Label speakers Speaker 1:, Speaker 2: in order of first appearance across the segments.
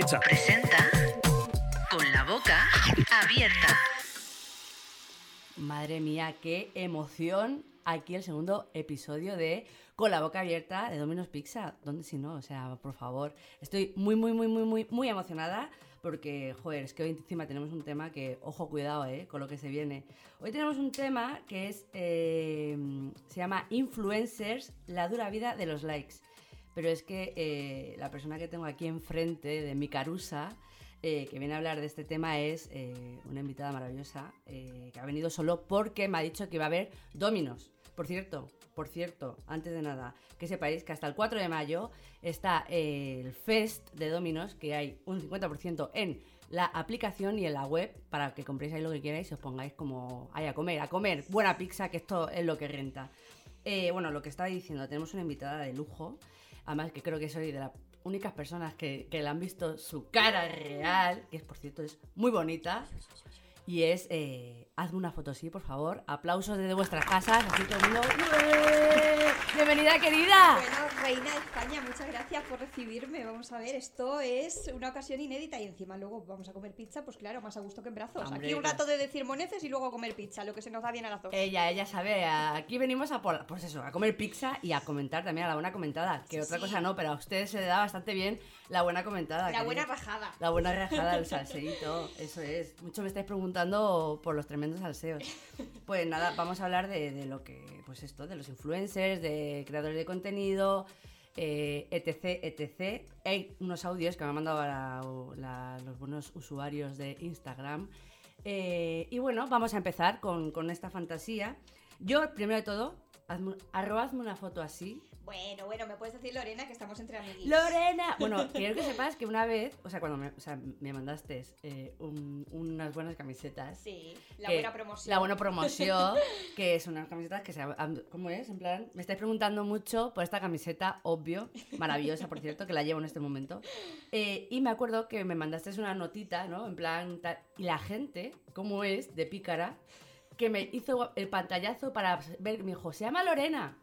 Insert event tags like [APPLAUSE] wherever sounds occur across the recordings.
Speaker 1: Pizza.
Speaker 2: Presenta con la boca abierta.
Speaker 3: Madre mía, qué emoción aquí el segundo episodio de Con la boca abierta de Domino's Pizza. ¿Dónde si no? O sea, por favor. Estoy muy, muy, muy, muy, muy, muy emocionada porque, joder, es que hoy encima tenemos un tema que, ojo, cuidado, ¿eh? Con lo que se viene. Hoy tenemos un tema que es, eh, se llama Influencers, la dura vida de los likes. Pero es que eh, la persona que tengo aquí enfrente de mi carusa, eh, que viene a hablar de este tema, es eh, una invitada maravillosa que ha venido solo porque me ha dicho que iba a haber Dominos. Por cierto, por cierto, antes de nada, que sepáis que hasta el 4 de mayo está el Fest de Dominos, que hay un 50% en la aplicación y en la web para que compréis ahí lo que queráis y os pongáis como ahí a comer, a comer buena pizza, que esto es lo que renta. Bueno, lo que estaba diciendo, tenemos una invitada de lujo, además que creo que soy de las únicas personas que, que le han visto su cara real, que es por cierto es muy bonita, y es, eh, hazme una foto así, por favor, aplausos desde vuestras casas, así todo el mundo, ¡Ué! bienvenida querida.
Speaker 4: Bueno, reina de España, muchas gracias por recibirme. Vamos a ver, esto es una ocasión inédita y encima luego vamos a comer pizza, pues claro, más a gusto que en brazos.
Speaker 3: Hombre,
Speaker 4: Aquí un rato de decir moneces y luego comer pizza, lo que se nos da bien a las dos.
Speaker 3: Ella, ella sabe, aquí venimos a por, pues eso, a comer pizza y a comentar también a la buena comentada, que
Speaker 4: Sí,
Speaker 3: otra
Speaker 4: sí.
Speaker 3: cosa no, pero a ustedes se le da bastante bien la buena comentada.
Speaker 4: La
Speaker 3: querido.
Speaker 4: buena rajada.
Speaker 3: La buena rajada del salseíto, eso es. Mucho me estáis preguntando por los tremendos salseos. Pues nada, vamos a hablar de, lo que, pues esto, de los influencers, de creadores de contenido, eh, etc, etc. Hay unos audios que me han mandado los buenos usuarios de Instagram. Eh, y bueno, vamos a empezar con, con esta fantasía. Yo, primero de todo, hazme, arrobadme una foto así,
Speaker 4: Bueno, bueno, me puedes decir Lorena que estamos entre amiguitos.
Speaker 3: Lorena. Bueno, [LAUGHS] quiero que sepas que una vez, o sea, cuando me, o sea, me mandaste eh, un- unas buenas camisetas.
Speaker 4: Sí, la
Speaker 3: que-
Speaker 4: buena promoción.
Speaker 3: La buena promoción, [LAUGHS] que son unas camisetas que se... ¿Cómo es? En plan, me estáis preguntando mucho por esta camiseta, obvio, maravillosa, por cierto, que la llevo en este momento. Eh, y me acuerdo que me mandaste una notita, ¿no? En plan, tal, y la gente, ¿cómo es? De pícara, que me hizo el pantallazo para ver, me dijo, se llama Lorena.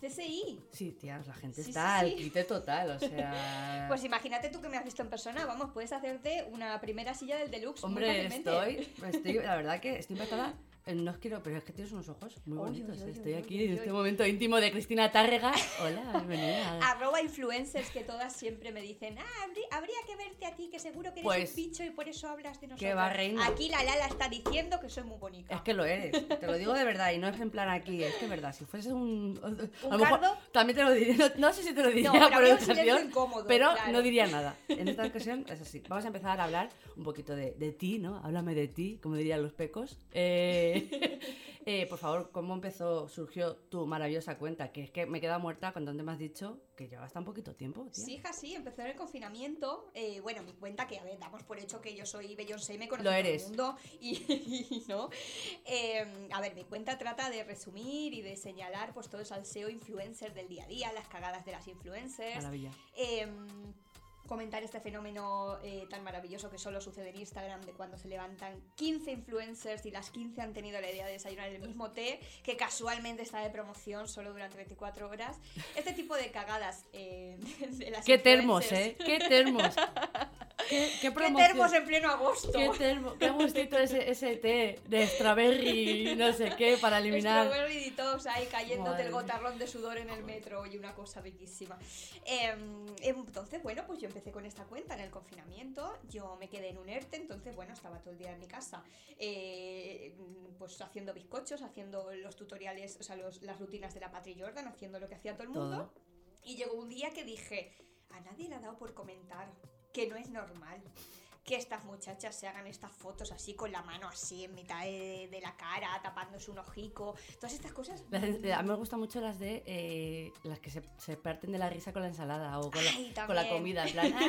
Speaker 4: CSI.
Speaker 3: Sí, tía, la gente
Speaker 4: Sí,
Speaker 3: está
Speaker 4: sí,
Speaker 3: al
Speaker 4: sí.
Speaker 3: quite total, o sea... [LAUGHS]
Speaker 4: Pues imagínate tú que me has visto en persona, vamos, puedes hacerte una primera silla del deluxe. muy
Speaker 3: Hombre,
Speaker 4: fácilmente.
Speaker 3: estoy, estoy, la verdad que estoy [LAUGHS] impactada. Eh, No os quiero, pero es que tienes unos ojos muy bonitos.
Speaker 4: oy, oy,
Speaker 3: estoy
Speaker 4: oy,
Speaker 3: aquí en este momento íntimo de Cristina Tárrega. Hola, bienvenida. [LAUGHS]
Speaker 4: Arroba influencers que todas siempre me dicen, ah, habrí- habría que verte a ti, que seguro que eres
Speaker 3: Pues,
Speaker 4: un bicho y por eso hablas de nosotros.
Speaker 3: va, reina.
Speaker 4: Aquí la Lala está diciendo que soy muy bonita.
Speaker 3: Es que lo eres, te lo digo de verdad y no es en plan aquí, es que es verdad, si fuese un...
Speaker 4: ¿Un
Speaker 3: a lo mejor también te lo diría, no, no sé si te lo diría
Speaker 4: pero
Speaker 3: por educación,
Speaker 4: incómodo,
Speaker 3: pero
Speaker 4: claro.
Speaker 3: no diría nada. En esta ocasión es así. Vamos a empezar a hablar un poquito de, de ti, ¿no? Háblame de ti, como dirían los pecos. Eh, [LAUGHS] eh, por favor, ¿cómo empezó, surgió tu maravillosa cuenta? Que es que me he quedado muerta cuando antes me has dicho que llevas tan poquito tiempo, tía.
Speaker 4: Sí, hija, sí, empezó en el confinamiento. eh, bueno, mi cuenta que, a ver, damos por hecho que yo soy Beyoncé, me conoce
Speaker 3: Lo
Speaker 4: todo
Speaker 3: eres.
Speaker 4: el mundo. Y, [LAUGHS] y no. Eh, a ver, mi cuenta trata de resumir y de señalar pues todo el salseo influencer del día a día, las cagadas de las influencers.
Speaker 3: Maravilla.
Speaker 4: Comentar este fenómeno eh, tan maravilloso que solo sucede en Instagram de cuando se levantan 15 influencers y las 15 han tenido la idea de desayunar el mismo té que casualmente está de promoción solo durante 24 horas. Este tipo de cagadas eh, [LAUGHS] de las
Speaker 3: Qué termos, ¿eh? Qué termos. [LAUGHS] Qué, qué
Speaker 4: ¿Qué termos en pleno agosto?
Speaker 3: Qué termo, qué gustito ese, ese té de strawberry, no sé qué, para eliminar.
Speaker 4: Strawberry detox ahí cayéndote el gotarrón de sudor en el metro y una cosa riquísima. Em, entonces, bueno, pues yo empecé con esta cuenta en el confinamiento. Yo me quedé en un ERTE, entonces, bueno, estaba todo el día en mi casa, eh, pues haciendo bizcochos, haciendo los tutoriales, o sea, los- las rutinas de la Patri Jordan, haciendo lo que hacía todo el mundo.
Speaker 3: Todo.
Speaker 4: Y llegó un día que dije, a nadie le ha dado por comentar que no es normal que estas muchachas se hagan estas fotos así con la mano así en mitad de, de la cara, tapándose un ojico, todas estas cosas.
Speaker 3: Las a mí me gustan mucho las de eh, las que se, se parten de la risa con la ensalada o con la, con comida. En plan. [LAUGHS]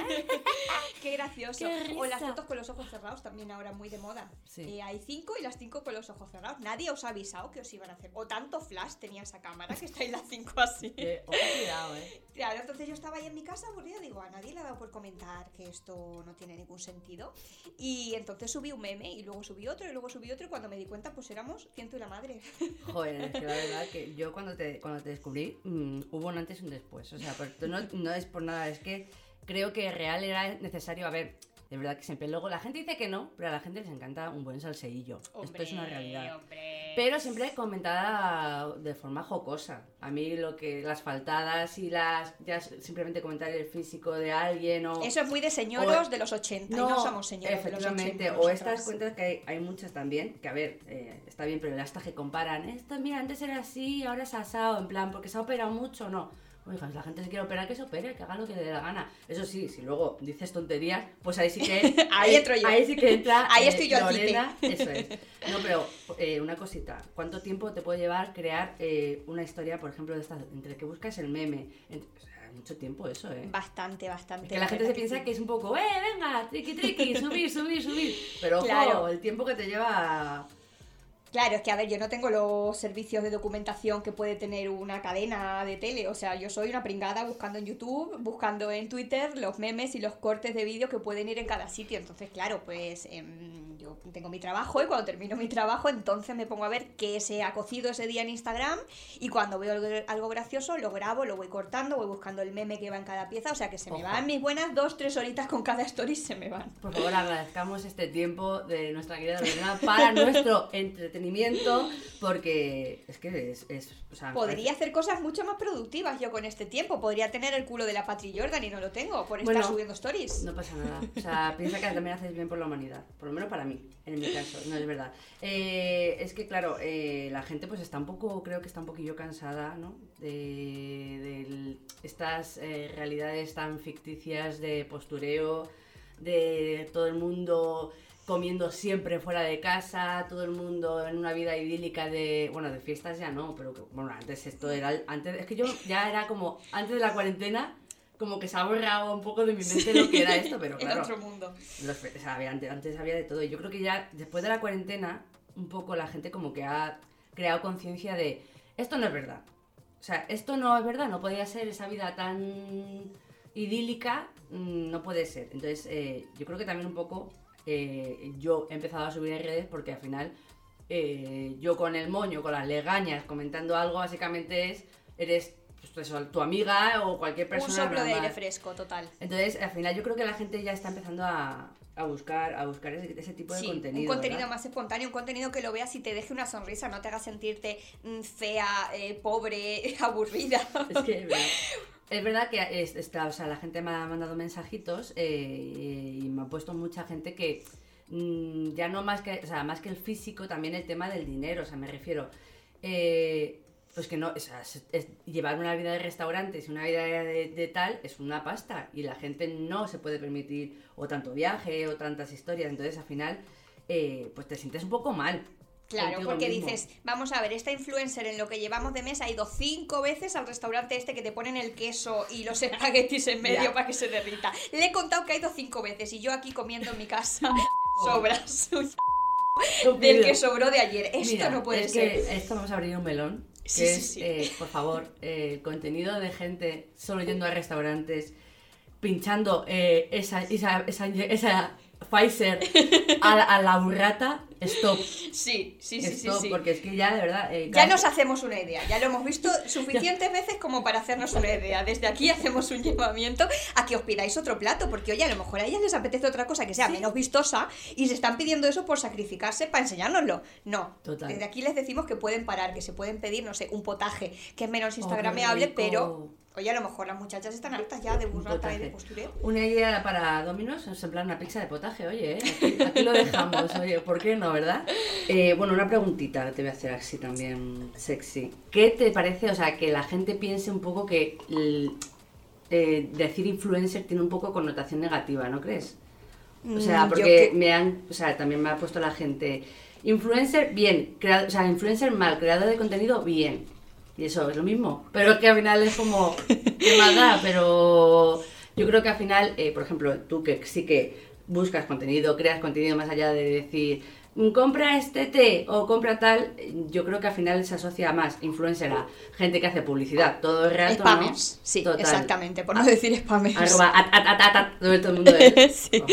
Speaker 3: [LAUGHS]
Speaker 4: Qué gracioso.
Speaker 3: Qué
Speaker 4: o las fotos con los ojos cerrados también ahora muy de moda.
Speaker 3: Sí.
Speaker 4: Eh, hay cinco y las cinco con los ojos cerrados. Nadie os ha avisado que os iban a hacer. O tanto flash tenía esa cámara que estáis las cinco así.
Speaker 3: que, ojo, cuidado, eh.
Speaker 4: Claro, entonces yo estaba ahí en mi casa aburrida, digo, a nadie le ha dado por comentar que esto no tiene ningún sentido. Y entonces subí un meme y luego subí otro y luego subí otro y cuando me di cuenta pues éramos ciento y la madre. [LAUGHS]
Speaker 3: Joder, es que la verdad que yo cuando te, cuando te descubrí mm, hubo un antes y un después. O sea, no, no es por nada, es que creo que real era necesario, a ver, de verdad que siempre luego la gente dice que no, pero a la gente les encanta un buen salseillo. Esto es una realidad.
Speaker 4: hombre.
Speaker 3: Pero siempre comentada de forma jocosa. A mí lo que las faltadas y las ya simplemente comentar el físico de alguien o
Speaker 4: Eso es muy de señoros
Speaker 3: o-
Speaker 4: de los 80 y no somos señoros de los 80.
Speaker 3: efectivamente, o estas cuentas que hay, hay muchas también, que a ver, eh, está bien, pero hasta que comparan, esto mira, antes era así, ahora es asado, en plan, porque se ha operado mucho, no. Oiga, si la gente se quiere operar, que se opere, que haga lo que le dé la gana. Eso sí, si luego dices tonterías, pues ahí sí que... [LAUGHS]
Speaker 4: Ahí entro yo.
Speaker 3: Ahí sí que entra [LAUGHS]
Speaker 4: Ahí
Speaker 3: eh,
Speaker 4: estoy yo al
Speaker 3: Lorena, [LAUGHS] eso es. No, pero eh, una cosita. ¿Cuánto tiempo te puede llevar crear eh, una historia, por ejemplo, de estas, entre que buscas el meme? entre- o sea, mucho tiempo eso, ¿eh?
Speaker 4: Bastante, bastante.
Speaker 3: Que la gente se piensa que es un poco, ¡eh, venga! Triqui, triqui, subir, subir, subir. Pero ojo,
Speaker 4: Claro.
Speaker 3: el tiempo que te lleva.
Speaker 4: Claro, es que a ver, yo no tengo los servicios de documentación que puede tener una cadena de tele. O sea, yo soy una pringada buscando en YouTube, buscando en Twitter los memes y los cortes de vídeo que pueden ir en cada sitio. Entonces, claro, pues em, yo tengo mi trabajo y cuando termino mi trabajo, entonces me pongo a ver qué se ha cocido ese día en Instagram. Y cuando veo algo, algo gracioso, lo grabo, lo voy cortando, voy buscando el meme que va en cada pieza. O sea, que se me
Speaker 3: Ojo.
Speaker 4: van mis buenas dos, tres horitas con cada story, se me van.
Speaker 3: Por favor, agradezcamos este tiempo de nuestra querida Lorena para nuestro entretenimiento, porque es que es. es- o sea,
Speaker 4: Podría hacer cosas mucho más productivas yo con este tiempo. Podría tener el culo de la Patri Jordan y no lo tengo por estar
Speaker 3: Bueno,
Speaker 4: subiendo stories.
Speaker 3: No pasa nada. O sea, [LAUGHS] piensa que también haces bien por la humanidad. Por lo menos para mí, en mi caso. No es verdad. Eh, es que, claro, eh, la gente pues está un poco, creo que está un poquillo cansada, ¿no? De, de estas eh, realidades tan ficticias de postureo, de todo el mundo comiendo siempre fuera de casa, todo el mundo en una vida idílica de, bueno, de fiestas ya no, pero bueno, antes esto era, antes, es que yo ya era como, antes de la cuarentena, como que se ha borrado un poco de mi mente lo que era esto, pero [LAUGHS] claro,
Speaker 4: otro mundo.
Speaker 3: los fe- o sea, había- antes, antes había de todo. Y yo creo que ya después de la cuarentena, un poco la gente como que ha creado conciencia de esto no es verdad. O sea, esto no es verdad, no podía ser esa vida tan idílica, mm, no puede ser. Entonces, eh, yo creo que también un poco eh, yo he empezado a subir en redes porque al final eh, yo con el moño, con las legañas, comentando algo, básicamente es, eres pues, tu amiga o cualquier persona.
Speaker 4: Un soplo de aire fresco, total.
Speaker 3: Entonces, al final yo creo que la gente ya está empezando a, a buscar, a buscar ese, ese tipo de
Speaker 4: Sí,
Speaker 3: contenido.
Speaker 4: un contenido
Speaker 3: ¿verdad?
Speaker 4: más espontáneo, un contenido que lo veas y te deje una sonrisa, no te haga sentirte mm, fea, eh, pobre, [LAUGHS] aburrida.
Speaker 3: Es que [LAUGHS] es verdad. Que es- está, o sea, la gente me ha mandado mensajitos eh, y me ha puesto mucha gente que mm, ya no más que, o sea, más que el físico, también el tema del dinero, o sea, me refiero, eh, pues que no, es- llevar una vida de restaurantes y una vida de, de tal es una pasta y la gente no se puede permitir o tanto viaje o tantas historias, entonces al final, eh, pues te sientes un poco mal.
Speaker 4: Claro, porque
Speaker 3: mismo.
Speaker 4: dices, vamos a ver, esta influencer en lo que llevamos de mes ha ido cinco veces al restaurante este que te ponen el queso y los [LAUGHS] espaguetis en medio
Speaker 3: Ya.
Speaker 4: para que se derrita. Le he contado que ha ido cinco veces y yo aquí comiendo en mi casa [LAUGHS] [LAUGHS] sobras del que sobró de ayer. Esto
Speaker 3: Mira,
Speaker 4: no puede
Speaker 3: es
Speaker 4: ser.
Speaker 3: Que esto vamos a abrir un melón. Que
Speaker 4: Sí,
Speaker 3: es,
Speaker 4: sí.
Speaker 3: eh, por favor, eh, contenido de gente solo yendo a restaurantes, pinchando eh, esa, esa, esa, esa Pfizer a, a la burrata. Stop.
Speaker 4: Sí, sí, sí, sí,
Speaker 3: Stop,
Speaker 4: sí.
Speaker 3: porque es que ya de verdad. eh,
Speaker 4: Ya nos hacemos una idea, ya lo hemos visto [LAUGHS] suficientes veces como para hacernos una idea. Desde aquí hacemos un llamamiento a que os pidáis otro plato, porque oye, a lo mejor a ellas les apetece otra cosa que sea menos vistosa y se están pidiendo eso por sacrificarse para enseñárnoslo. No,
Speaker 3: Total.
Speaker 4: desde aquí les decimos que pueden parar, que se pueden pedir, no sé, un potaje, que es menos
Speaker 3: Oh,
Speaker 4: instagrameable,
Speaker 3: rico.
Speaker 4: pero oye, a lo mejor las muchachas están hartas ya de burrata y de postureo.
Speaker 3: Una idea para Dominos es en plan una pizza de potaje, oye, ¿eh? aquí, aquí lo dejamos, oye, ¿por qué no, verdad? Eh, bueno, una preguntita te voy a hacer así también sexy. ¿Qué te parece, o sea, que la gente piense un poco que eh, decir influencer tiene un poco connotación negativa, ¿no crees? O sea,
Speaker 4: Mm,
Speaker 3: porque
Speaker 4: que-
Speaker 3: me han, o sea, también me ha puesto la gente, influencer, bien, crea- o sea, influencer mal, creador de contenido, bien. Y eso es lo mismo. Pero es que al final es como, qué más da, pero yo creo que al final, eh, por ejemplo, tú que sí que buscas contenido, creas contenido más allá de decir, "Mm, compra este té o compra tal, yo creo que al final se asocia más influencer a gente que hace publicidad todo el rato,
Speaker 4: Spammers,
Speaker 3: ¿no?
Speaker 4: sí,
Speaker 3: Total.
Speaker 4: exactamente, por no decir spammers.
Speaker 3: Arroba, at, at, at, at, at, todo el mundo [LAUGHS] es.
Speaker 4: Sí.
Speaker 3: Ojo,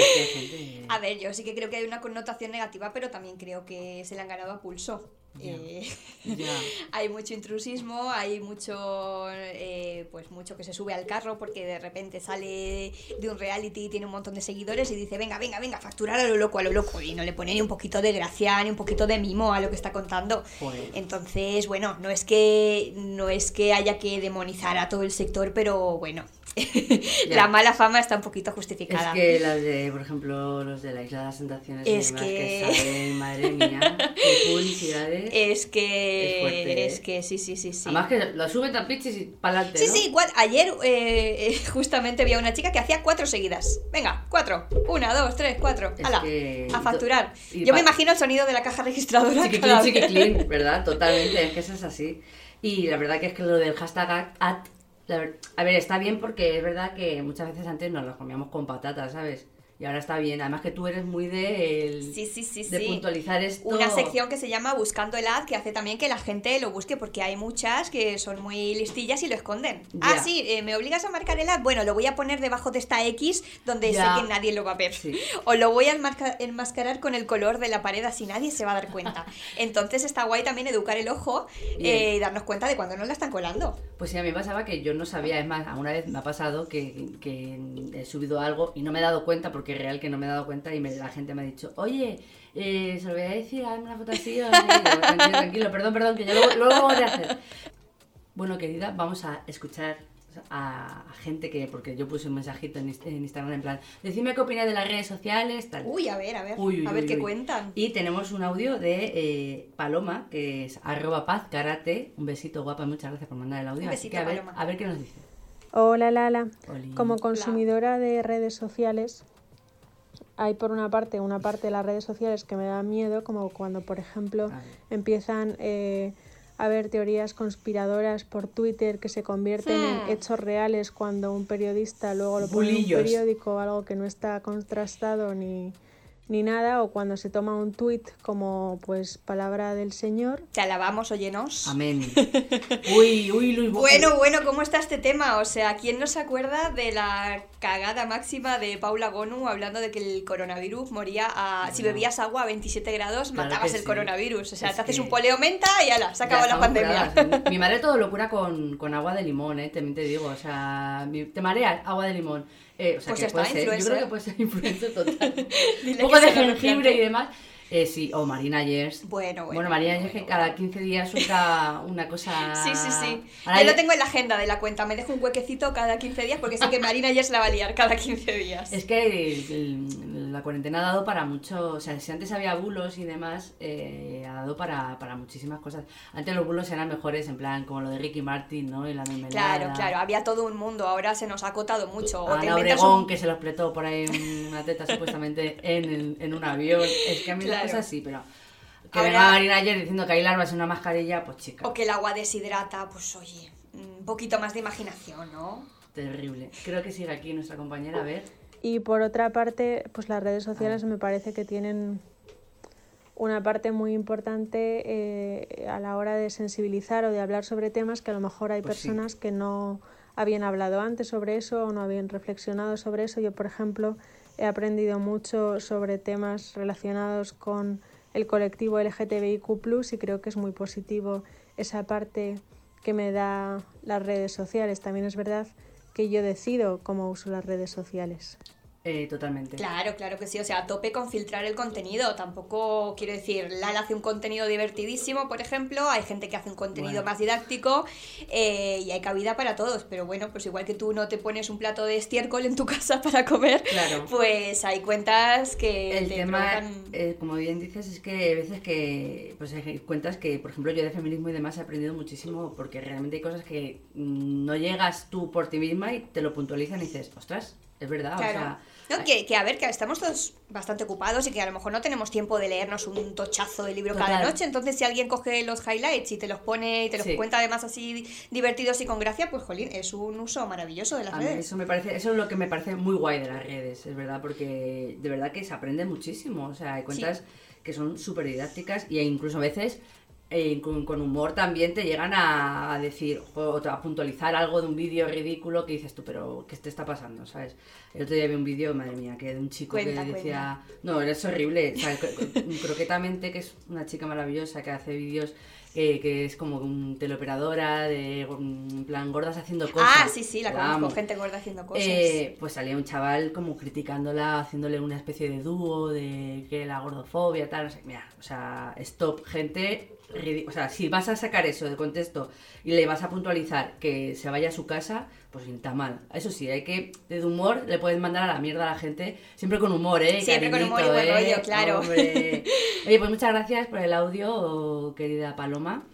Speaker 4: A ver, yo sí que creo que hay una connotación negativa, pero también creo que se le han ganado a pulso. Eh, [LAUGHS] hay mucho intrusismo, hay mucho, eh, pues mucho que se sube al carro porque de repente sale de un reality y tiene un montón de seguidores y dice, venga, venga, venga, facturar a lo loco, a lo loco. Y no le pone ni un poquito de gracia, ni un poquito de mimo a lo que está contando.
Speaker 3: Joder.
Speaker 4: Entonces, bueno, no es que no es que haya que demonizar a todo el sector, pero bueno, [LAUGHS] la mala fama está un poquito
Speaker 3: Es
Speaker 4: justificada.
Speaker 3: que las de, por ejemplo, los de la Isla de las Tentaciones
Speaker 4: Es que-
Speaker 3: salen, [LAUGHS] madre mía, qué publicidades.
Speaker 4: Es que
Speaker 3: Es fuerte,
Speaker 4: es
Speaker 3: ¿eh?
Speaker 4: que sí, sí, sí, sí.
Speaker 3: Además que lo suben tan pichis y para adelante,
Speaker 4: Sí,
Speaker 3: ¿no?
Speaker 4: sí, igual. Ayer eh, [LAUGHS] justamente vi a una chica que hacía cuatro seguidas. Venga, cuatro. Una, dos, tres, cuatro.
Speaker 3: Es
Speaker 4: ¡Hala!
Speaker 3: que-
Speaker 4: A facturar.
Speaker 3: y
Speaker 4: Yo me imagino el sonido de la caja registradora. Vez.
Speaker 3: chiquiclin, ¿verdad? Totalmente, es que eso es así. Y la verdad que es que lo del hashtag at, la a ver, está bien porque es verdad que muchas veces antes nos lo comíamos con patatas, ¿sabes? Y ahora está bien. Además que tú eres muy de, el-
Speaker 4: Sí, sí, sí,
Speaker 3: de puntualizar esto.
Speaker 4: Una sección que se llama Buscando el ad, que hace también que la gente lo busque, porque hay muchas que son muy listillas y lo esconden. Ah, sí, eh, ¿me obligas a marcar el ad? Bueno, lo voy a poner debajo de esta X donde sé que nadie lo va a ver. O lo voy a enmascarar con el color de la pared, así nadie se va a dar cuenta. [LAUGHS] Entonces está guay también educar el ojo eh, y darnos cuenta de cuando nos la están colando.
Speaker 3: Pues sí, a mí me pasaba que yo no sabía, es más, alguna vez me ha pasado que, que he subido algo y no me he dado cuenta, porque real que no me he dado cuenta y me- la gente me ha dicho, oye, eh, se lo voy a decir, hazme una foto así, o no sé qué". Y yo, tranquilo, tranquilo, perdón, perdón, que yo luego, luego lo voy a hacer. Bueno, querida, vamos a escuchar a, a gente que, porque yo puse un mensajito en, Inst- en Instagram en plan, decime qué opináis de las redes sociales, tal.
Speaker 4: Uy, a ver, a ver.
Speaker 3: Uy, uy,
Speaker 4: a ver
Speaker 3: uy,
Speaker 4: qué
Speaker 3: uy.
Speaker 4: cuentan.
Speaker 3: Y tenemos un audio de eh, Paloma, que es arroba paz karate. Un besito guapa, muchas gracias por mandar el audio.
Speaker 4: Un
Speaker 3: Así que a ver,
Speaker 4: Paloma.
Speaker 3: a ver qué nos dice.
Speaker 1: Hola Lala,
Speaker 3: Oli.
Speaker 1: como consumidora de redes sociales, hay por una parte una parte de las redes sociales que me da miedo, como cuando por ejemplo
Speaker 3: A ver.
Speaker 1: empiezan eh, a haber teorías conspiradoras por Twitter que se convierten en hechos reales cuando un periodista luego lo pone en un periódico, algo que no está contrastado ni, ni nada, o cuando se toma un tuit como pues palabra del Señor.
Speaker 4: Te alabamos, óyenos.
Speaker 3: Amén. [LAUGHS] Uy, uy, Luis.
Speaker 4: Bueno, bueno, ¿cómo está este tema? O sea, ¿quién no se acuerda de la cagada máxima de Paula Gonu hablando de que el coronavirus moría a... Si bebías agua a 27 grados,
Speaker 3: Claro
Speaker 4: matabas el
Speaker 3: sí.
Speaker 4: coronavirus. O sea,
Speaker 3: Es
Speaker 4: te haces
Speaker 3: que-
Speaker 4: un poleo menta y ala, se
Speaker 3: Ya
Speaker 4: acabó la pandemia.
Speaker 3: curadas. Mi madre [LAUGHS] todo lo cura con, con agua de limón, ¿eh? También te digo. O sea, te mareas, agua de limón. Eh, o sea,
Speaker 4: Pues
Speaker 3: que puede ser. Yo creo que puede ser influencer total. [LAUGHS] Un poco de jengibre y demás. Eh, sí, o Marina Yers.
Speaker 4: Bueno, bueno.
Speaker 3: Bueno, María Yers
Speaker 4: bueno,
Speaker 3: que cada
Speaker 4: bueno.
Speaker 3: 15 días suelta una cosa. [LAUGHS]
Speaker 4: Sí, sí, sí.
Speaker 3: Ahora
Speaker 4: Yo lo tengo en la agenda de la cuenta. Me dejo un huequecito cada 15 días porque sé que Marina ayer se la va a liar cada 15 días.
Speaker 3: Es que el- el- la cuarentena ha dado para mucho, o sea, si antes había bulos y demás, eh, ha dado para, para muchísimas cosas. Antes los bulos eran mejores, en plan, como lo de Ricky Martin, ¿no? Y la mermelada.
Speaker 4: Claro, claro, había todo un mundo, ahora se nos ha acotado mucho. O
Speaker 3: Ana Obregón,
Speaker 4: un-
Speaker 3: que se lo explotó por ahí una teta supuestamente en, en un avión. Es que a mí [LAUGHS] las
Speaker 4: Claro.
Speaker 3: cosas sí, pero... Que
Speaker 4: Ahora-
Speaker 3: venga Marina ayer diciendo que hay larvas en una mascarilla, pues chica,
Speaker 4: O que el agua deshidrata, pues oye, un poquito más de imaginación, ¿no?
Speaker 3: terrible. Creo que sigue aquí nuestra compañera, a ver.
Speaker 1: Y por otra parte, pues las redes sociales me parece que tienen una parte muy importante eh, a la hora de sensibilizar o de hablar sobre temas que a lo mejor hay
Speaker 3: Pues sí.
Speaker 1: personas que no habían hablado antes sobre eso o no habían reflexionado sobre eso. Yo, por ejemplo, he aprendido mucho sobre temas relacionados con el colectivo LGTBIQ+, y creo que es muy positivo esa parte que me da las redes sociales. También es verdad que yo decido cómo uso las redes sociales.
Speaker 3: Eh, totalmente.
Speaker 4: Claro, claro que sí, o sea, a tope con filtrar el contenido. Tampoco quiero decir, Lala hace un contenido divertidísimo, por ejemplo, hay gente que hace un contenido
Speaker 3: Bueno.
Speaker 4: más didáctico eh, y hay cabida para todos, pero bueno, pues igual que tú no te pones un plato de estiércol en tu [LAUGHS] casa para comer,
Speaker 3: Claro.
Speaker 4: pues hay cuentas que
Speaker 3: El
Speaker 4: te
Speaker 3: tema,
Speaker 4: provocan-
Speaker 3: eh, como bien dices, es que hay veces que, pues hay cuentas que, por ejemplo, yo de feminismo y demás he aprendido muchísimo porque realmente hay cosas que no llegas tú por ti misma y te lo puntualizan y dices, ostras, es verdad,
Speaker 4: Claro.
Speaker 3: o sea,
Speaker 4: No, que, que a ver, que estamos todos bastante ocupados y que a lo mejor no tenemos tiempo de leernos un tochazo de libro cada noche. Entonces, si alguien coge los highlights y te los pone y te los
Speaker 3: Sí.
Speaker 4: cuenta además así di- divertidos y con gracia, pues jolín, es un uso maravilloso de las
Speaker 3: a mí
Speaker 4: redes.
Speaker 3: eso me parece, eso es lo que me parece muy guay de las redes, es verdad, porque de verdad que se aprende muchísimo, o sea, hay cuentas que son súper didácticas y incluso a veces eh, con, con humor también te llegan a, a decir o a puntualizar algo de un vídeo ridículo que dices tú, pero ¿qué te está pasando? ¿Sabes? El otro día vi un vídeo, madre mía, que de un chico
Speaker 4: Cuenta,
Speaker 3: que decía... No, es horrible. O sea, cro- cro- croquetamente, que es una chica maravillosa que hace vídeos eh, que es como un teleoperadora, de en plan gordas haciendo cosas.
Speaker 4: Ah, sí, sí, la conozco, gente gorda haciendo cosas.
Speaker 3: Eh, pues salía un chaval como criticándola, haciéndole una especie de dúo de que la gordofobia, tal, no sé. Mira, o sea, stop, gente. O sea, si vas a sacar eso de contexto y le vas a puntualizar que se vaya a su casa, pues está mal. Eso sí, hay que, de humor, le puedes mandar a la mierda a la gente, siempre con humor, ¿eh?
Speaker 4: Siempre con humor y buen
Speaker 3: ¿eh?
Speaker 4: rollo, claro.
Speaker 3: Hombre. [LAUGHS] Oye, pues muchas gracias por el audio, querida Paloma.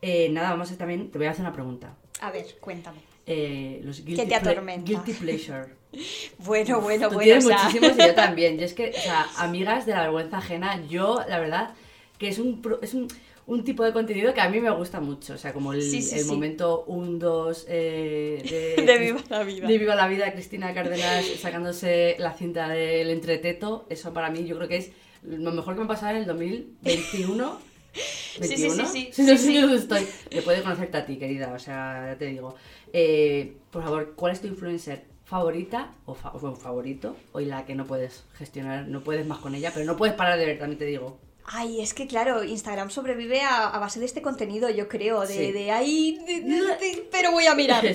Speaker 3: Eh, nada, vamos a también, te voy a hacer una pregunta.
Speaker 4: A ver, cuéntame.
Speaker 3: Eh, los guilty,
Speaker 4: te
Speaker 3: ple-
Speaker 4: atormenta?
Speaker 3: guilty pleasure. [LAUGHS]
Speaker 4: Bueno, bueno,
Speaker 3: Tú
Speaker 4: bueno.
Speaker 3: tienes
Speaker 4: o sea,
Speaker 3: muchísimos y yo también. Yo es que, o sea, [LAUGHS] amigas de la vergüenza ajena, yo, la verdad, que es un, es un, un tipo de contenido que a mí me gusta mucho. O sea, como el,
Speaker 4: Sí, sí,
Speaker 3: el
Speaker 4: sí.
Speaker 3: momento 1, 2 de, [LAUGHS]
Speaker 4: de viva la vida.
Speaker 3: de Viva la Vida, Cristina Cárdenas sacándose la cinta del entreteto. Eso para mí yo creo que es lo mejor que me ha pasado en el 2021. [LAUGHS]
Speaker 4: Sí, sí, sí,
Speaker 3: 21.
Speaker 4: sí, sí, sí.
Speaker 3: estoy. Le puede conocerte a ti, querida, o sea, ya te digo. Eh, por favor, ¿cuál es tu influencer favorita o, fa- o favorito? O la que no puedes gestionar, no puedes más con ella, pero no puedes parar de ver, también te digo.
Speaker 4: Ay, es que claro, Instagram sobrevive a, a base de este contenido, yo creo, de,
Speaker 3: Sí.
Speaker 4: de ahí, de- de- de- pero voy a mirar. [LAUGHS] [LAUGHS]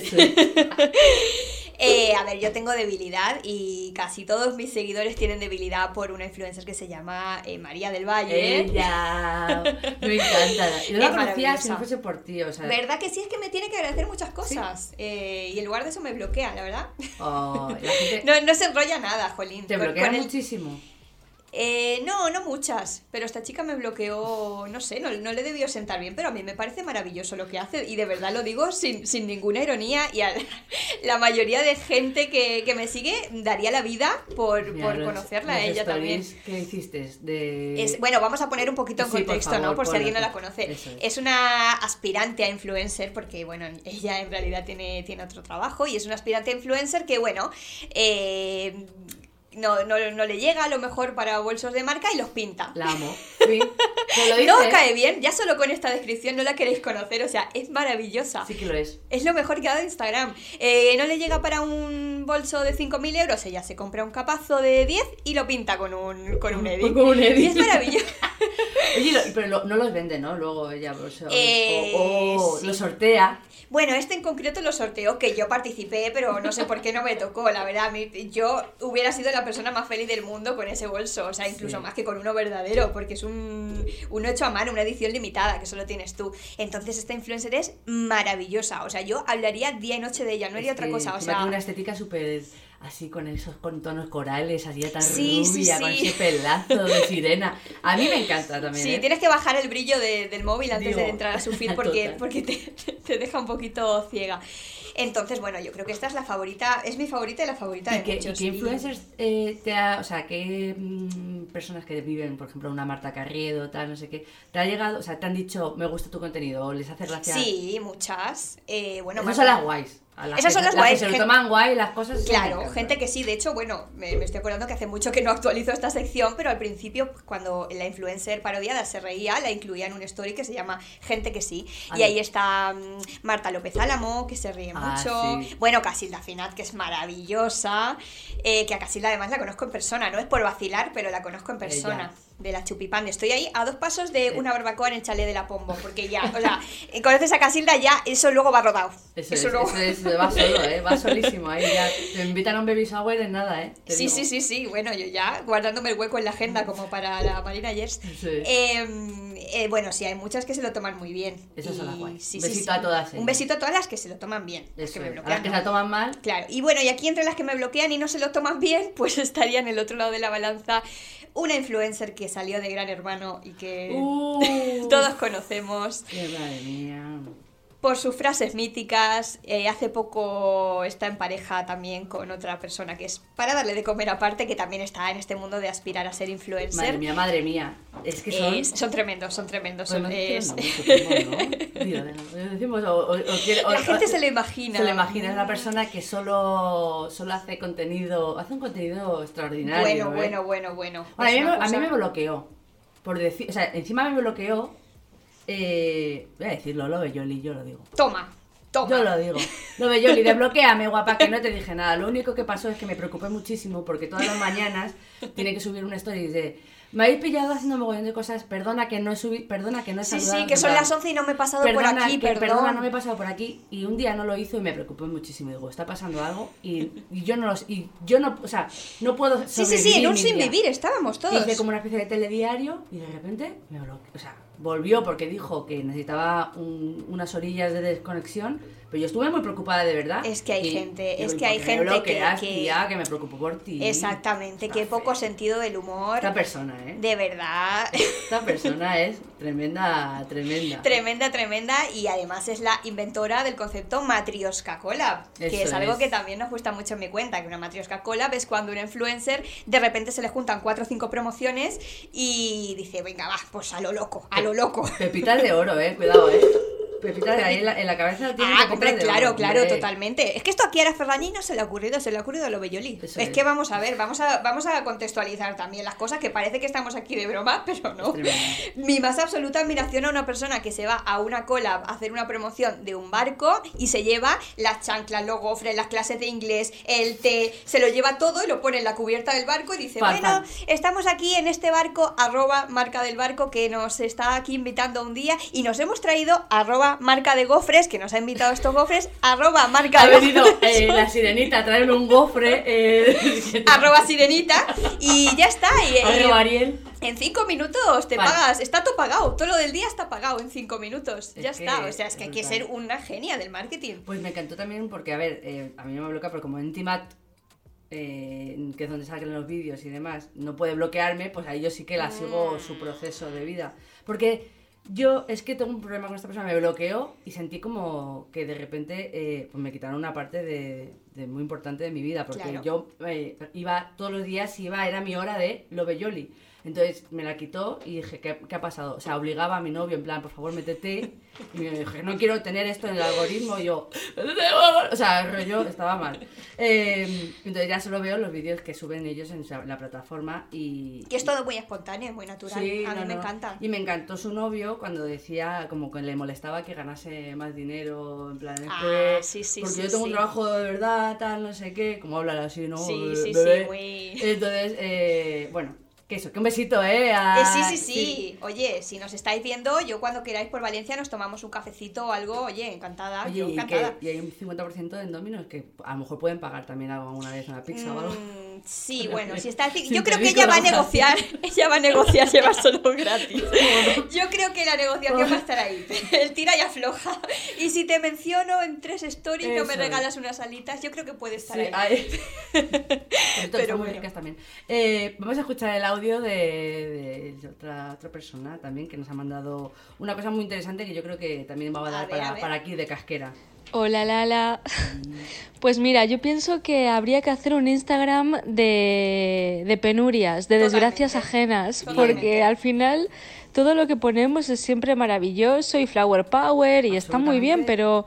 Speaker 4: Eh, a ver, yo tengo debilidad y casi todos mis seguidores tienen debilidad por una influencer que se llama eh, María del Valle.
Speaker 3: Ella. [LAUGHS] Me encanta. Y no la conocía si no fuese por ti, o sea.
Speaker 4: ¿Verdad que sí? Es que me tiene que agradecer muchas cosas. Eh, y en lugar de eso me bloquea, la verdad.
Speaker 3: oh, la gente
Speaker 4: No, no se enrolla nada, Jolín.
Speaker 3: te bloquea
Speaker 4: el-
Speaker 3: muchísimo.
Speaker 4: Eh, no, no muchas, pero esta chica me bloqueó, no sé, no, no le debió sentar bien, pero a mí me parece maravilloso lo que hace y de verdad lo digo sin, sin ninguna ironía y a [LAUGHS] la mayoría de gente que, que me sigue daría la vida por,
Speaker 3: Mira,
Speaker 4: por
Speaker 3: los-
Speaker 4: conocerla a ella también.
Speaker 3: que hiciste de...
Speaker 4: Es, bueno, vamos a poner un poquito en
Speaker 3: Sí, por
Speaker 4: contexto,
Speaker 3: favor,
Speaker 4: ¿no? Por si alguien no la conoce.
Speaker 3: Es
Speaker 4: una aspirante a influencer, porque, bueno, ella en realidad tiene, tiene otro trabajo y es una aspirante a influencer que, bueno, eh, no, no, no le llega a lo mejor para bolsos de marca y los pinta.
Speaker 3: La amo. [LAUGHS] ¿Te lo
Speaker 4: No cae bien, ya solo con esta descripción no la queréis conocer, o sea, es maravillosa.
Speaker 3: Sí que lo es.
Speaker 4: Es lo mejor que ha dado Instagram. Eh, no le llega para un bolso de 5.000 euros, ella se compra un capazo de 10 y lo pinta con un, con un edit.
Speaker 3: Con un edit.
Speaker 4: Y es maravilloso. [LAUGHS]
Speaker 3: Oye, lo- pero lo- no los vende, ¿no? Luego ella o, sea,
Speaker 4: Eh,
Speaker 3: o- o
Speaker 4: sí.
Speaker 3: lo sortea.
Speaker 4: Bueno, este en concreto lo sorteó, que yo participé, pero no sé por qué no me tocó, la verdad. Yo hubiera sido la persona más feliz del mundo con ese bolso, o sea, incluso
Speaker 3: Sí.
Speaker 4: más que con uno verdadero, porque es un, uno hecho a mano, una edición limitada, que solo tienes tú. Entonces, esta influencer es maravillosa, o sea, yo hablaría día y noche de ella, no haría
Speaker 3: Es
Speaker 4: otra cosa, o
Speaker 3: tiene una
Speaker 4: sea...
Speaker 3: estética súper así con esos con tonos corales, así tan
Speaker 4: Sí, sí,
Speaker 3: rubia, con ese pelazo de [LAUGHS] sirena. A mí me encanta también.
Speaker 4: Sí,
Speaker 3: ¿eh?
Speaker 4: tienes que bajar el brillo de- del móvil antes
Speaker 3: Digo,
Speaker 4: de entrar a su feed [LAUGHS] porque, porque te, te deja un poquito ciega. Entonces, bueno, yo creo que esta es la favorita, es mi favorita y la favorita
Speaker 3: ¿Y
Speaker 4: de
Speaker 3: qué, y
Speaker 4: muchos.
Speaker 3: qué
Speaker 4: y-
Speaker 3: influencers eh, te ha, o sea, qué mm, personas que viven, por ejemplo, una Marta Carriedo, tal, no sé qué, te ha llegado, o sea, te han dicho, me gusta tu contenido, o les hace gracia?
Speaker 4: Sí, muchas. Eh, bueno, más-
Speaker 3: son las guays. A las
Speaker 4: Esas
Speaker 3: que-
Speaker 4: son las
Speaker 3: que
Speaker 4: guays,
Speaker 3: se lo
Speaker 4: gente-
Speaker 3: toman guay las cosas.
Speaker 4: Claro, gente que sí, de hecho, bueno, me, me estoy acordando que hace mucho que no actualizo esta sección, pero al principio, cuando la influencer parodiada se reía, la incluía en un story que se llama Gente que sí. Y ahí está mm, Marta López Álamo, que se ríe
Speaker 3: Ah,
Speaker 4: mucho.
Speaker 3: sí.
Speaker 4: Bueno, Casilda Finat, que es maravillosa. eh, que a Casilda además la conozco en persona, no es por vacilar, pero la conozco en persona. De la chupipán. Estoy ahí a dos pasos de una barbacoa en el chalet de la Pombo, porque ya, o sea, [LAUGHS] eh, conoces a Casilda, ya eso luego va rodado.
Speaker 3: Eso, es,
Speaker 4: luego-
Speaker 3: eso es, va solo, ¿eh? Va solísimo ahí ya. Te invitan a un baby shower en nada, ¿eh? Te
Speaker 4: Sí,
Speaker 3: digo.
Speaker 4: sí, sí, sí. Bueno, yo ya guardándome el hueco en la agenda como para la Marina Yers.
Speaker 3: Sí.
Speaker 4: Eh, eh, bueno, sí, hay muchas que se lo toman muy bien.
Speaker 3: Esas son
Speaker 4: Y
Speaker 3: las guays.
Speaker 4: sí,
Speaker 3: Un besito
Speaker 4: sí.
Speaker 3: a todas
Speaker 4: Un besito a todas las que se lo toman bien. las
Speaker 3: Eso
Speaker 4: que me
Speaker 3: es. A las
Speaker 4: bloquean.
Speaker 3: que se la toman mal.
Speaker 4: Claro, y bueno, y aquí entre las que me bloquean y no se lo toman bien, [LAUGHS] pues estaría en el otro lado de la balanza una influencer que salió de Gran Hermano y que
Speaker 3: Uh, [LAUGHS]
Speaker 4: todos conocemos
Speaker 3: Qué madre mía.
Speaker 4: Por sus frases míticas. Eh, hace poco está en pareja también con otra persona que es para darle de comer aparte, que también está en este mundo de aspirar a ser influencer.
Speaker 3: Madre mía, madre mía. Es que son.
Speaker 4: Son tremendos, son tremendos. Son- La gente se lo imagina.
Speaker 3: Se lo imagina, es una persona que solo, solo hace contenido, hace un contenido extraordinario.
Speaker 4: Bueno,
Speaker 3: ¿eh?
Speaker 4: bueno, bueno, bueno.
Speaker 3: A, mí, a mí me bloqueó. Por decir, o sea, encima me bloqueó Eh, voy a decirlo, lo Yoli, yo lo digo.
Speaker 4: Toma, toma.
Speaker 3: Yo lo digo. Lo de Yoli, desbloqueame, guapa, que no te dije nada. Lo único que pasó es que me preocupé muchísimo porque todas las mañanas tiene que subir una story de me habéis pillado haciendo mogollón de cosas, perdona que no he subido, perdona que no he
Speaker 4: Sí,
Speaker 3: saludado.
Speaker 4: sí, que son las 11 y no me he pasado por
Speaker 3: Perdona,
Speaker 4: aquí,
Speaker 3: que-
Speaker 4: perdón.
Speaker 3: perdona, no me he pasado por aquí y un día no lo hizo y me preocupé muchísimo. Digo, está pasando algo y, y yo no los, y yo no, o sea, no puedo
Speaker 4: Sí, sí, sí, en un sin
Speaker 3: día.
Speaker 4: vivir estábamos todos.
Speaker 3: Hice como una especie de telediario y de repente me bloqueó. O sea, volvió porque dijo que necesitaba un- unas orillas de desconexión, pero yo estuve muy preocupada de verdad.
Speaker 4: Es que hay
Speaker 3: Y
Speaker 4: gente- es
Speaker 3: ¿y
Speaker 4: que hay gente que- que-
Speaker 3: tía, que me preocupo por ti.
Speaker 4: Exactamente,
Speaker 3: Está
Speaker 4: qué poco sentido del humor.
Speaker 3: Esta persona, ¿eh?
Speaker 4: De verdad.
Speaker 3: Esta persona es tremenda, tremenda.
Speaker 4: Tremenda, tremenda y además es la inventora del concepto matrioska collab, que es algo
Speaker 3: es.
Speaker 4: que también nos gusta mucho en mi cuenta, que una matrioska collab es cuando un influencer de repente se le juntan cuatro o cinco promociones y dice, venga, va, pues a lo loco, a lo loco.
Speaker 3: Pepitas de oro, eh, cuidado, [LAUGHS] eh. Pepitas de ahí en la, en la cabeza tiene
Speaker 4: Ah, hombre,
Speaker 3: de
Speaker 4: claro, claro,
Speaker 3: hombre.
Speaker 4: totalmente. Es que esto aquí a la Ferrañi no se le ha ocurrido, se le ha ocurrido a lo Belloli. Es, que vamos a ver, vamos a, vamos a contextualizar también las cosas, que parece que estamos aquí de broma, [LAUGHS] pero no. Mi más absoluta admiración a una persona que se va a una collab a hacer una promoción de un barco y se lleva las chanclas, los gofres, las clases de inglés, el té, se lo lleva todo y lo pone en la cubierta del barco y dice, bueno, estamos aquí en este barco, arroba marca del barco, que nos está aquí invitando un día y nos hemos traído arroba marca de gofres, que nos ha invitado a estos gofres, arroba marca
Speaker 3: Ha
Speaker 4: de
Speaker 3: venido
Speaker 4: gofres.
Speaker 3: eh, la sirenita a traerme un gofre. Eh, [LAUGHS]
Speaker 4: arroba sirenita y ya está y, eh,
Speaker 3: Arroba Ariel.
Speaker 4: en cinco minutos te
Speaker 3: Vale.
Speaker 4: pagas está todo pagado todo lo del día está pagado en cinco minutos
Speaker 3: Es
Speaker 4: ya está o sea es que hay que ser una genia del marketing
Speaker 3: Pues me encantó también porque, a ver, eh, a mí no me bloquea, pero como en Timat, eh, que es donde salen los vídeos y demás, no puede bloquearme, pues ahí yo sí que la sigo su proceso de vida. Porque yo es que tengo un problema con esta persona, me bloqueó y sentí como que de repente eh, pues me quitaron una parte de, de muy importante de mi vida, porque
Speaker 4: Claro.
Speaker 3: yo eh, iba todos los días, iba, era mi hora de lo belloli. Entonces me la quitó y dije, ¿qué, qué ha pasado? O sea, obligaba a mi novio, en plan, por favor, métete. Y me dije, no quiero tener esto en el algoritmo. Y yo, o sea, el rollo estaba mal. Eh, entonces ya solo veo los vídeos que suben ellos en la plataforma y...
Speaker 4: que es todo muy espontáneo muy natural
Speaker 3: Sí,
Speaker 4: a mí
Speaker 3: no,
Speaker 4: me
Speaker 3: no.
Speaker 4: encanta
Speaker 3: Y me encantó su novio cuando decía, como que le molestaba que ganase más dinero, en plan,
Speaker 4: Ah, sí, sí,
Speaker 3: porque
Speaker 4: sí,
Speaker 3: yo tengo un trabajo de verdad, tal, no sé qué, como hablan así, ¿no?
Speaker 4: sí sí
Speaker 3: bebé.
Speaker 4: sí muy
Speaker 3: Entonces, eh, bueno, que eso, que un besito, ¿eh? a-
Speaker 4: Eh, sí, sí, sí, Oye, si nos estáis viendo, yo cuando queráis por Valencia nos tomamos un cafecito o algo. Oye, encantada.
Speaker 3: Oye,
Speaker 4: yo
Speaker 3: y, que, y hay un 50% en Dominos que a lo mejor pueden pagar también algo alguna vez una pizza o algo.
Speaker 4: Mm, sí, bueno, si está [LAUGHS]
Speaker 3: sin
Speaker 4: Yo creo que [LAUGHS] ella va a negociar. Ella va a negociar llevárselo gratis. [LAUGHS] Yo creo que la negociación va a estar ahí. El tira y afloja. Y si te menciono en tres stories, no me regalas unas alitas, yo creo que puede estar
Speaker 3: Sí,
Speaker 4: ahí. Pero bueno.
Speaker 3: también. Eh, vamos a escuchar el audio de, de otra, otra persona también que nos ha mandado una cosa muy interesante que yo creo que también va a
Speaker 4: A
Speaker 3: dar
Speaker 4: ver,
Speaker 3: para, para aquí de casquera.
Speaker 5: Hola Lala. Pues mira, yo pienso que habría que hacer un Instagram de, de penurias, de desgracias
Speaker 4: Totalmente.
Speaker 5: ajenas,
Speaker 4: Totalmente.
Speaker 5: porque al final todo lo que ponemos es siempre maravilloso y flower power y está muy bien, pero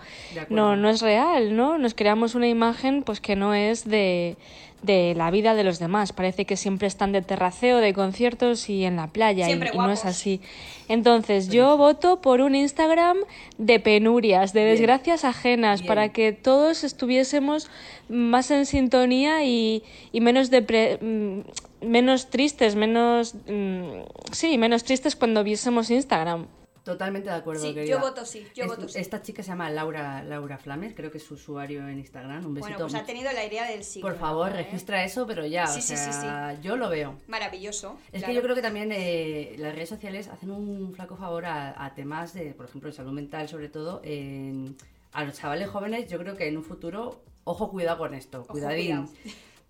Speaker 5: no, no es real, ¿no? Nos creamos una imagen pues que no es de, de la vida de los demás. Parece que siempre están de terraceo, de conciertos y en la playa y,
Speaker 4: Siempre
Speaker 5: y no es así. Entonces yo voto por un Instagram de penurias, de
Speaker 3: Bien.
Speaker 5: desgracias ajenas,
Speaker 3: Bien.
Speaker 5: para que todos estuviésemos más en sintonía y, y menos depre- mm, menos tristes, menos mm, sí, menos tristes cuando viésemos Instagram.
Speaker 3: Totalmente de acuerdo.
Speaker 4: Sí,
Speaker 3: querida.
Speaker 4: yo voto sí, yo
Speaker 3: Es-
Speaker 4: voto sí.
Speaker 3: Esta chica se llama Laura, Laura Flames, creo que es su usuario en Instagram. Un besito.
Speaker 4: Bueno, pues ha tenido la idea del siglo.
Speaker 3: Por favor,
Speaker 4: ¿eh?
Speaker 3: registra eso, pero ya,
Speaker 4: Sí,
Speaker 3: o
Speaker 4: sí, sí,
Speaker 3: yo lo veo.
Speaker 4: Maravilloso.
Speaker 3: Es
Speaker 4: claro.
Speaker 3: que yo creo que también eh, las redes sociales hacen un flaco favor a, a temas de, por ejemplo, de salud mental, sobre todo a los chavales jóvenes. Yo creo que en un futuro, ojo, cuidado con esto,
Speaker 4: Ojo,
Speaker 3: cuidadín.
Speaker 4: cuidado.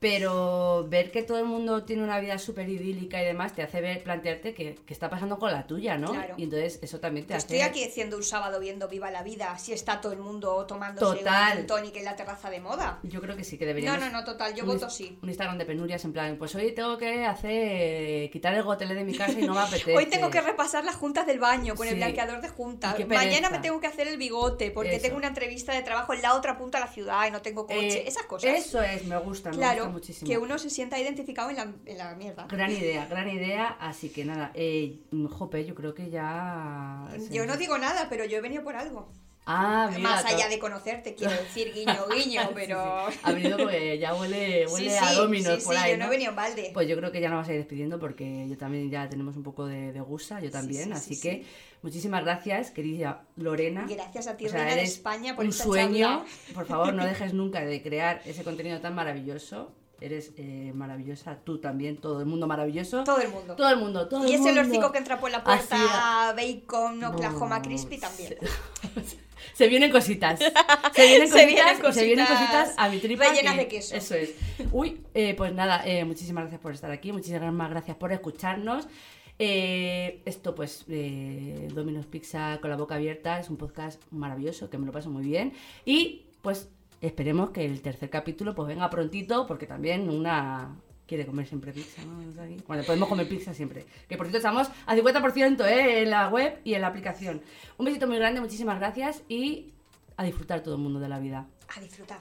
Speaker 3: Pero ver que todo el mundo tiene una vida súper idílica y demás te hace ver, plantearte que, que está pasando con la tuya, ¿no?
Speaker 4: Claro.
Speaker 3: Y entonces eso también te hace.
Speaker 4: estoy aquí haciendo un sábado viendo Viva la Vida, si está todo el mundo tomándose
Speaker 3: Total.
Speaker 4: un tonic en la terraza de moda.
Speaker 3: Yo creo que sí, que
Speaker 4: No,
Speaker 3: deberíamos.
Speaker 4: no, no, total, yo voto sí.
Speaker 3: Un Instagram de penurias, en plan, pues hoy tengo que hacer. quitar el gotele de mi casa y no me [LAUGHS] apetece.
Speaker 4: Hoy tengo que repasar las juntas del baño con el blanqueador de juntas.
Speaker 3: Qué
Speaker 4: Mañana me tengo que hacer el bigote porque
Speaker 3: Eso.
Speaker 4: tengo una entrevista de trabajo en la otra punta de la ciudad y no tengo coche.
Speaker 3: Eh,
Speaker 4: Esas cosas.
Speaker 3: Eso es, me gusta. me
Speaker 4: Claro,
Speaker 3: gusta muchísimo.
Speaker 4: que uno se sienta identificado en la, en la mierda.
Speaker 3: Gran [LAUGHS] idea, gran idea. Así que nada, eh, jope, yo creo que ya.
Speaker 4: Yo no digo nada, pero yo he venido por algo.
Speaker 3: Ah, mira,
Speaker 4: Más allá de conocerte, quiero decir, guiño, [LAUGHS] guiño, pero...
Speaker 3: Ha venido porque ya huele, huele
Speaker 4: Sí,
Speaker 3: a dominos por
Speaker 4: sí,
Speaker 3: ahí.
Speaker 4: yo no
Speaker 3: ¿no?
Speaker 4: he venido en balde.
Speaker 3: Pues yo creo que ya nos vas a ir despidiendo porque yo también ya tenemos un poco de, de gusa, yo también.
Speaker 4: sí,
Speaker 3: así
Speaker 4: sí,
Speaker 3: que muchísimas gracias, querida Lorena.
Speaker 4: Gracias a ti,
Speaker 3: O sea,
Speaker 4: reina de España, por
Speaker 3: un
Speaker 4: esta
Speaker 3: sueño.
Speaker 4: charla.
Speaker 3: Por favor, no [LAUGHS] dejes nunca de crear ese contenido tan maravilloso. Eres eh, maravillosa, tú también, todo el mundo maravilloso.
Speaker 4: Todo el mundo.
Speaker 3: Todo el mundo, todo
Speaker 4: Y
Speaker 3: el
Speaker 4: ese
Speaker 3: mundo.
Speaker 4: que entra por la puerta
Speaker 3: Así
Speaker 4: bacon, Oklahoma
Speaker 3: No,
Speaker 4: crispy también.
Speaker 3: Se, [LAUGHS] se vienen cositas. Se vienen [LAUGHS]
Speaker 4: Se
Speaker 3: cositas,
Speaker 4: vienen
Speaker 3: se vienen
Speaker 4: cositas
Speaker 3: cositas a mi tripa.
Speaker 4: rellenas
Speaker 3: que-
Speaker 4: de queso.
Speaker 3: Eso es. Uy, eh, pues nada, eh, muchísimas gracias por estar aquí, muchísimas gracias por escucharnos. Eh, esto, pues, eh, Domino's Pizza con la boca abierta es un podcast maravilloso que me lo paso muy bien. Y pues esperemos que el tercer capítulo pues venga prontito, porque también una quiere comer siempre pizza, ¿no? Bueno, podemos comer pizza siempre. Que por cierto estamos a 50% ¿eh? en la web y en la aplicación. Un besito muy grande, muchísimas gracias y a disfrutar todo el mundo de la vida.
Speaker 4: A disfrutar.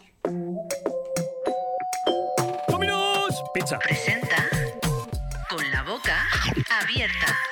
Speaker 6: Domino's Pizza.
Speaker 2: Presenta con la boca abierta.